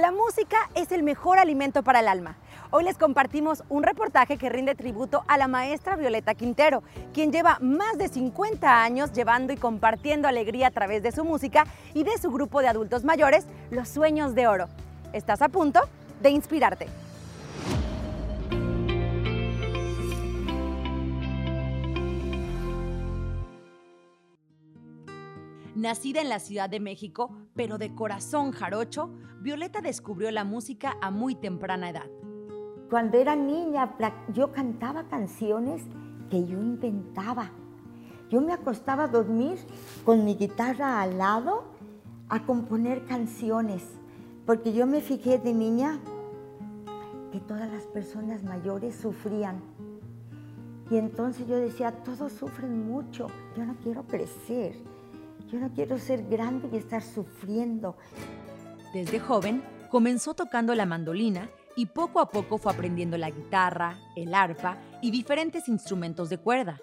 La música es el mejor alimento para el alma. Hoy les compartimos un reportaje que rinde tributo a la maestra Violeta Quintero, quien lleva más de 50 años llevando y compartiendo alegría a través de su música y de su grupo de adultos mayores, Los Sueños de Oro. ¿Estás a punto de inspirarte? Nacida en la Ciudad de México, pero de corazón jarocho, Violeta descubrió la música a muy temprana edad. Cuando era niña, yo cantaba canciones que yo inventaba. Yo me acostaba a dormir con mi guitarra al lado a componer canciones, porque yo me fijé de niña que todas las personas mayores sufrían. Y entonces yo decía, todos sufren mucho, yo no quiero crecer yo no quiero ser grande y estar sufriendo. Desde joven comenzó tocando la mandolina y poco a poco fue aprendiendo la guitarra, el arpa y diferentes instrumentos de cuerda.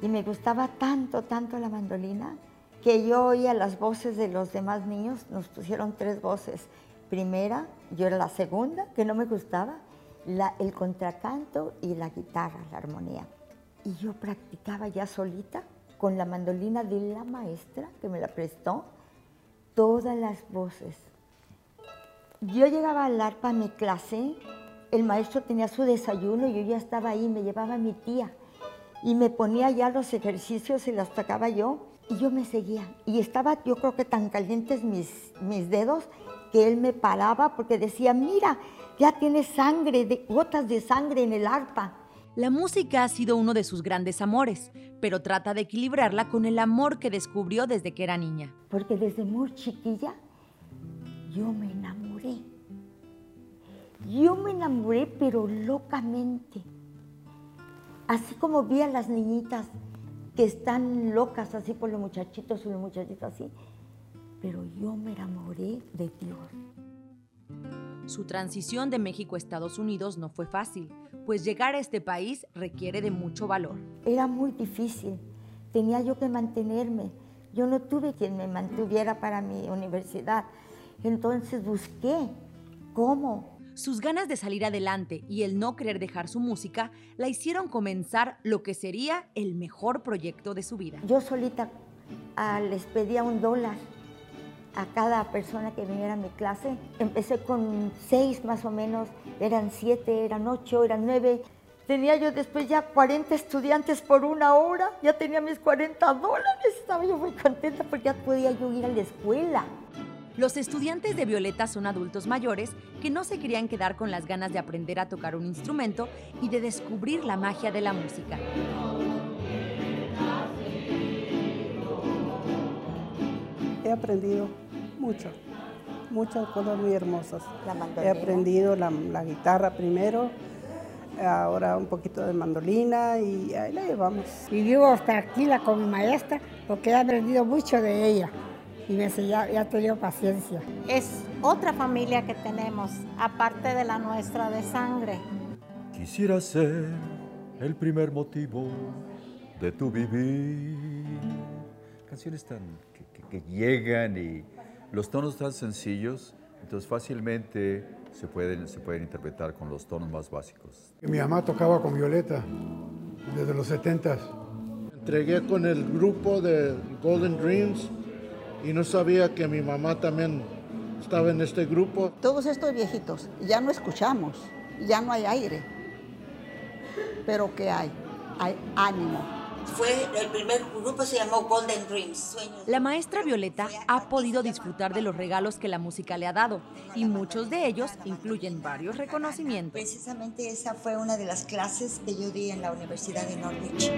Y me gustaba tanto, tanto la mandolina que yo oía las voces de los demás niños, nos pusieron tres voces. Primera, yo era la segunda, que no me gustaba, el contracanto y la guitarra, la armonía. Y yo practicaba ya solita con la mandolina de la maestra que me la prestó, todas las voces. Yo llegaba al arpa a mi clase, el maestro tenía su desayuno yo ya estaba ahí, me llevaba mi tía y me ponía ya los ejercicios y las tocaba yo y yo me seguía. Y estaba yo creo que tan calientes mis, mis dedos que él me paraba porque decía, mira, ya tienes sangre, de, gotas de sangre en el arpa. La música ha sido uno de sus grandes amores, pero trata de equilibrarla con el amor que descubrió desde que era niña. Porque desde muy chiquilla yo me enamoré. Yo me enamoré, pero locamente. Así como vi a las niñitas que están locas así por los muchachitos y los muchachitos así, pero yo me enamoré de Dios. Su transición de México a Estados Unidos no fue fácil, pues llegar a este país requiere de mucho valor. Era muy difícil, tenía yo que mantenerme. Yo no tuve quien me mantuviera para mi universidad, entonces busqué cómo. Sus ganas de salir adelante y el no querer dejar su música la hicieron comenzar lo que sería el mejor proyecto de su vida. Yo solita ah, les pedía un dólar a cada persona que viniera a mi clase. Empecé con seis más o menos, eran siete, eran ocho, eran nueve. Tenía yo después ya 40 estudiantes por una hora, ya tenía mis 40 dólares, estaba yo muy contenta porque ya podía yo ir a la escuela. Los estudiantes de Violeta son adultos mayores que no se querían quedar con las ganas de aprender a tocar un instrumento y de descubrir la magia de la música. He aprendido mucho, muchas cosas muy hermosas. He aprendido la, guitarra primero, ahora un poquito de mandolina y ahí la llevamos. Y vivo tranquila con mi maestra porque he aprendido mucho de ella y me ya, ya he tenido paciencia. Es otra familia que tenemos, aparte de la nuestra de sangre. Quisiera ser el primer motivo de tu vivir. Canciones tan que llegan y los tonos tan sencillos, entonces fácilmente se pueden, se pueden interpretar con los tonos más básicos. Mi mamá tocaba con Violeta desde los 70 Entregué con el grupo de Golden Dreams y no sabía que mi mamá también estaba en este grupo. Todos estos viejitos ya no escuchamos, ya no hay aire. Pero ¿qué hay? Hay ánimo fue el primer grupo se llamó Golden Dreams. La maestra Violeta ha podido disfrutar de los regalos que la música le ha dado y muchos de ellos incluyen varios reconocimientos. Precisamente esa fue una de las clases que yo di en la Universidad de Norwich.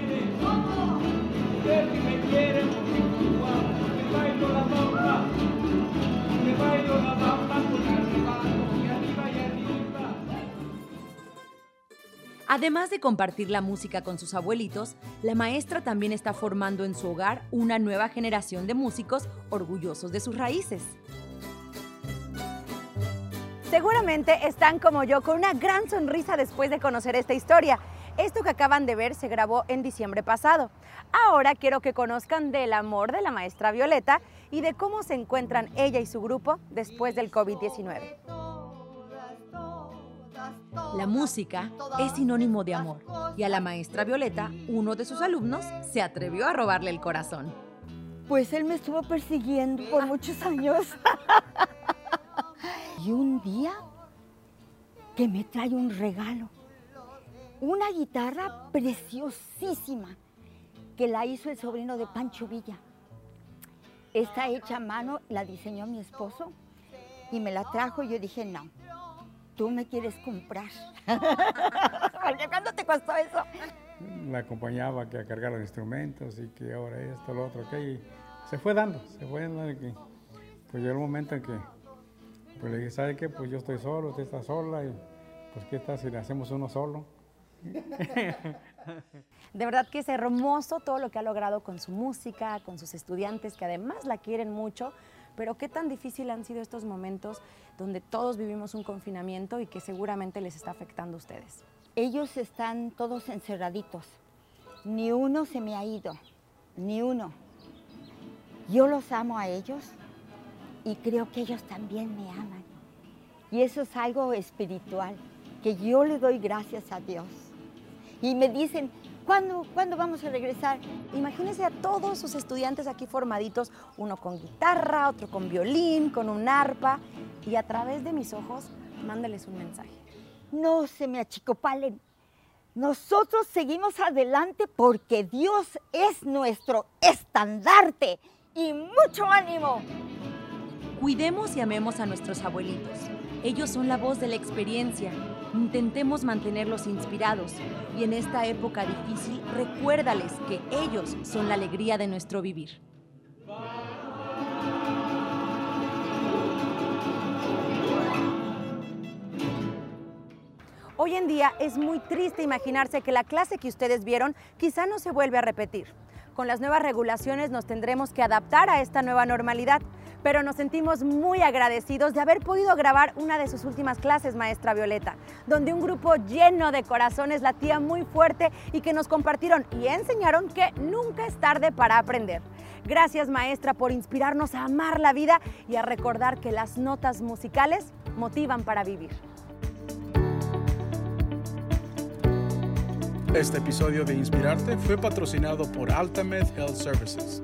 Además de compartir la música con sus abuelitos, la maestra también está formando en su hogar una nueva generación de músicos orgullosos de sus raíces. Seguramente están como yo con una gran sonrisa después de conocer esta historia. Esto que acaban de ver se grabó en diciembre pasado. Ahora quiero que conozcan del amor de la maestra Violeta y de cómo se encuentran ella y su grupo después del COVID-19. La música es sinónimo de amor y a la maestra Violeta, uno de sus alumnos, se atrevió a robarle el corazón. Pues él me estuvo persiguiendo por muchos años. y un día que me trae un regalo. Una guitarra preciosísima que la hizo el sobrino de Pancho Villa. Está hecha a mano, la diseñó mi esposo y me la trajo y yo dije, no, tú me quieres comprar. ¿cuándo te costó eso? La acompañaba que a cargar los instrumentos y que ahora esto, lo otro, que se fue dando, se fue dando. Que, pues llegó el momento en que pues le dije, ¿sabe qué? Pues yo estoy solo, usted está sola y pues ¿qué tal si le hacemos uno solo? De verdad que es hermoso todo lo que ha logrado con su música, con sus estudiantes que además la quieren mucho, pero qué tan difícil han sido estos momentos donde todos vivimos un confinamiento y que seguramente les está afectando a ustedes. Ellos están todos encerraditos, ni uno se me ha ido, ni uno. Yo los amo a ellos y creo que ellos también me aman. Y eso es algo espiritual, que yo le doy gracias a Dios. Y me dicen, ¿cuándo, ¿cuándo vamos a regresar? Imagínense a todos sus estudiantes aquí formaditos, uno con guitarra, otro con violín, con un arpa, y a través de mis ojos, mándales un mensaje. No se me achicopalen. Nosotros seguimos adelante porque Dios es nuestro estandarte. Y mucho ánimo. Cuidemos y amemos a nuestros abuelitos. Ellos son la voz de la experiencia. Intentemos mantenerlos inspirados y en esta época difícil recuérdales que ellos son la alegría de nuestro vivir. Hoy en día es muy triste imaginarse que la clase que ustedes vieron quizá no se vuelve a repetir. Con las nuevas regulaciones nos tendremos que adaptar a esta nueva normalidad pero nos sentimos muy agradecidos de haber podido grabar una de sus últimas clases, maestra Violeta, donde un grupo lleno de corazones latía muy fuerte y que nos compartieron y enseñaron que nunca es tarde para aprender. Gracias maestra por inspirarnos a amar la vida y a recordar que las notas musicales motivan para vivir. Este episodio de Inspirarte fue patrocinado por Altamed Health Services